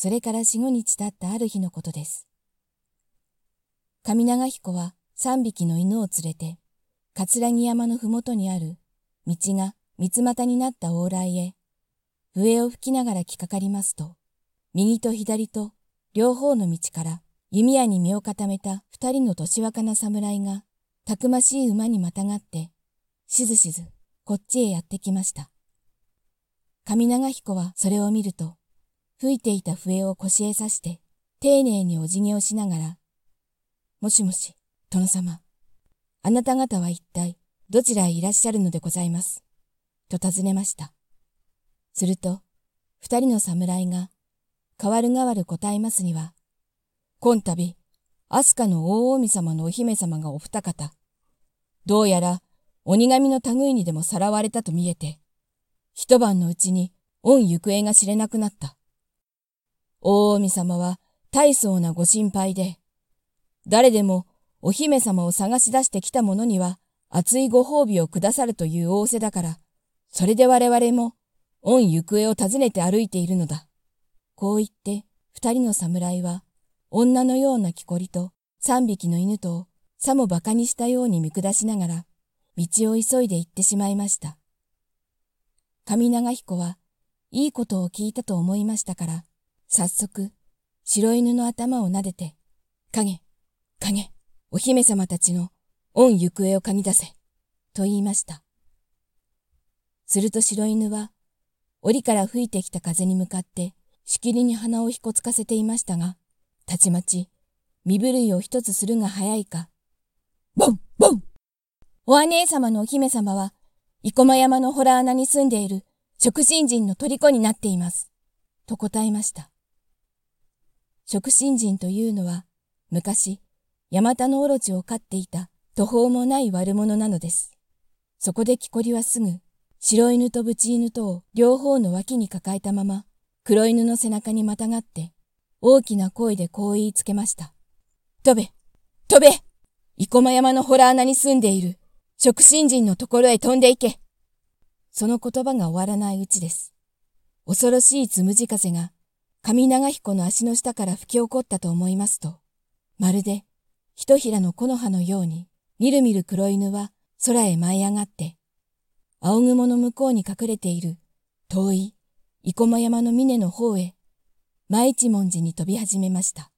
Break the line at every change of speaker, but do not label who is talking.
それから四五日経ったある日のことです。上長彦は三匹の犬を連れて、桂木山のふもとにある道が三つ股になった往来へ、笛を吹きながら来かかりますと、右と左と両方の道から弓矢に身を固めた二人の年若な侍が、たくましい馬にまたがって、しずしずこっちへやってきました。上長彦はそれを見ると、吹いていた笛を腰へ刺して、丁寧にお辞儀をしながら、もしもし、殿様、あなた方は一体どちらへいらっしゃるのでございます？と尋ねました。すると、二人の侍が、代わる代わる答えますには、今度、飛鳥の大近様のお姫様がお二方、どうやら鬼神の類にでもさらわれたと見えて、一晩のうちに御行方が知れなくなった。大近様は大層なご心配で、誰でもお姫様を探し出してきた者には熱いご褒美をくださるという仰せだから、それで我々も御行方を訪ねて歩いているのだ。こう言って二人の侍は女のような木こりと三匹の犬とさも馬鹿にしたように見下しながら、道を急いで行ってしまいました。上長彦は、いいことを聞いたと思いましたから、早速、白犬の頭を撫でて、影、影、お姫様たちの御行方を嗅ぎ出せ、と言いました。すると白犬は、檻から吹いてきた風に向かって、しきりに鼻をひこつかせていましたが、たちまち、身震いを一つするが早いか、ボンボンお姉様のお姫様は、生駒山の洞穴に住んでいる食神人の虜になっています。と答えました。食神人というのは、昔、山田のオロチを飼っていた途方もない悪者なのです。そこで木こりはすぐ、白犬とブチ犬とを両方の脇に抱えたまま、黒犬の背中にまたがって、大きな声でこう言いつけました。飛べ飛べ生駒山の洞穴に住んでいる食神人のところへ飛んで行けその言葉が終わらないうちです。恐ろしいつむじ風が上長彦の足の下から吹き起こったと思いますと、まるでひとひらの木の葉のように、みるみる黒犬は空へ舞い上がって、青雲の向こうに隠れている遠い生駒山の峰の方へ、舞一文字に飛び始めました。